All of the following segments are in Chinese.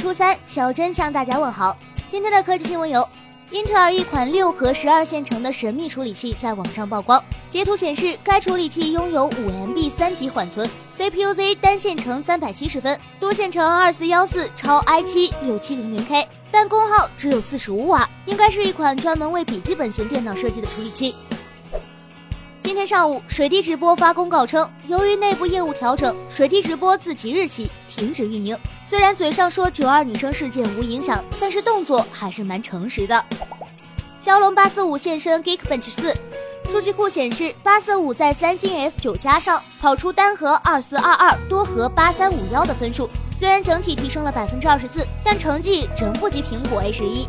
初三，小珍向大家问好。今天的科技新闻有：英特尔一款六核十二线程的神秘处理器在网上曝光，截图显示该处理器拥有五 MB 三级缓存，CPU Z 单线程三百七十分，多线程二四幺四超 i 七六七零零 K，但功耗只有四十五瓦，应该是一款专门为笔记本型电脑设计的处理器。今天上午，水滴直播发公告称，由于内部业务调整，水滴直播自即日起停止运营。虽然嘴上说九二女生事件无影响，但是动作还是蛮诚实的。骁龙八四五现身 Geekbench 四，数据库显示，八四五在三星 S 九加上跑出单核二四二二，多核八三五幺的分数，虽然整体提升了百分之二十四，但成绩仍不及苹果 A 十一。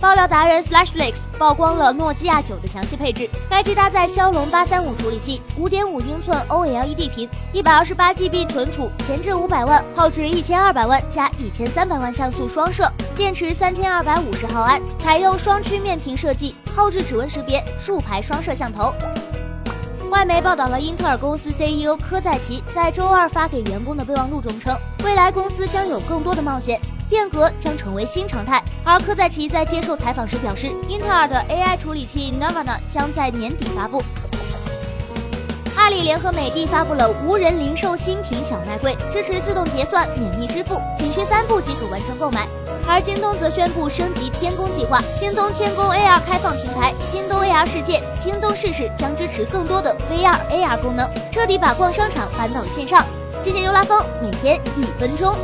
爆料达人 Slashflix 曝光了诺基亚九的详细配置，该机搭载骁龙八三五处理器，五点五英寸 OLED 屏，一百二十八 GB 存储，前置五百万，后置一千二百万加一千三百万像素双摄，电池三千二百五十毫安，采用双曲面屏设计，后置指纹识别，竖排双摄像头。外媒报道了英特尔公司 CEO 科在奇在周二发给员工的备忘录中称，未来公司将有更多的冒险。变革将成为新常态，而科在奇在接受采访时表示，英特尔的 AI 处理器 Navana 将在年底发布。阿里联合美的发布了无人零售新品小卖柜，支持自动结算、免密支付，仅需三步即可完成购买。而京东则宣布升级天宫计划，京东天宫 AR 开放平台，京东 AR 世界，京东试试将支持更多的 VR、AR 功能，彻底把逛商场搬到了线上。谢谢牛拉风，每天一分钟。